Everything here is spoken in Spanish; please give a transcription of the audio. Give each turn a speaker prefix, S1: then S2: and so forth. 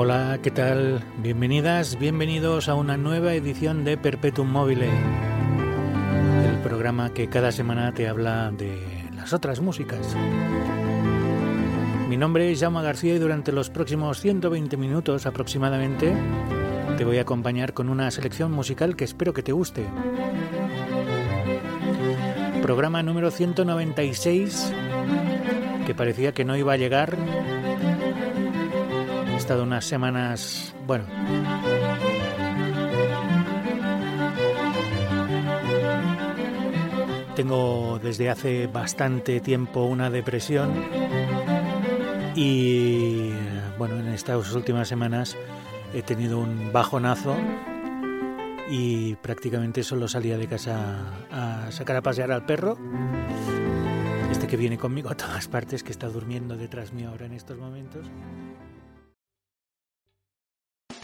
S1: Hola, ¿qué tal? Bienvenidas, bienvenidos a una nueva edición de Perpetuum Mobile, el programa que cada semana te habla de las otras músicas. Mi nombre es Jaume García y durante los próximos 120 minutos aproximadamente te voy a acompañar con una selección musical que espero que te guste. Programa número 196 que parecía que no iba a llegar estado unas semanas, bueno, tengo desde hace bastante tiempo una depresión y bueno, en estas últimas semanas he tenido un bajonazo y prácticamente solo salía de casa a sacar a pasear al perro. Este que viene conmigo a todas partes, que está durmiendo detrás mío ahora en estos momentos.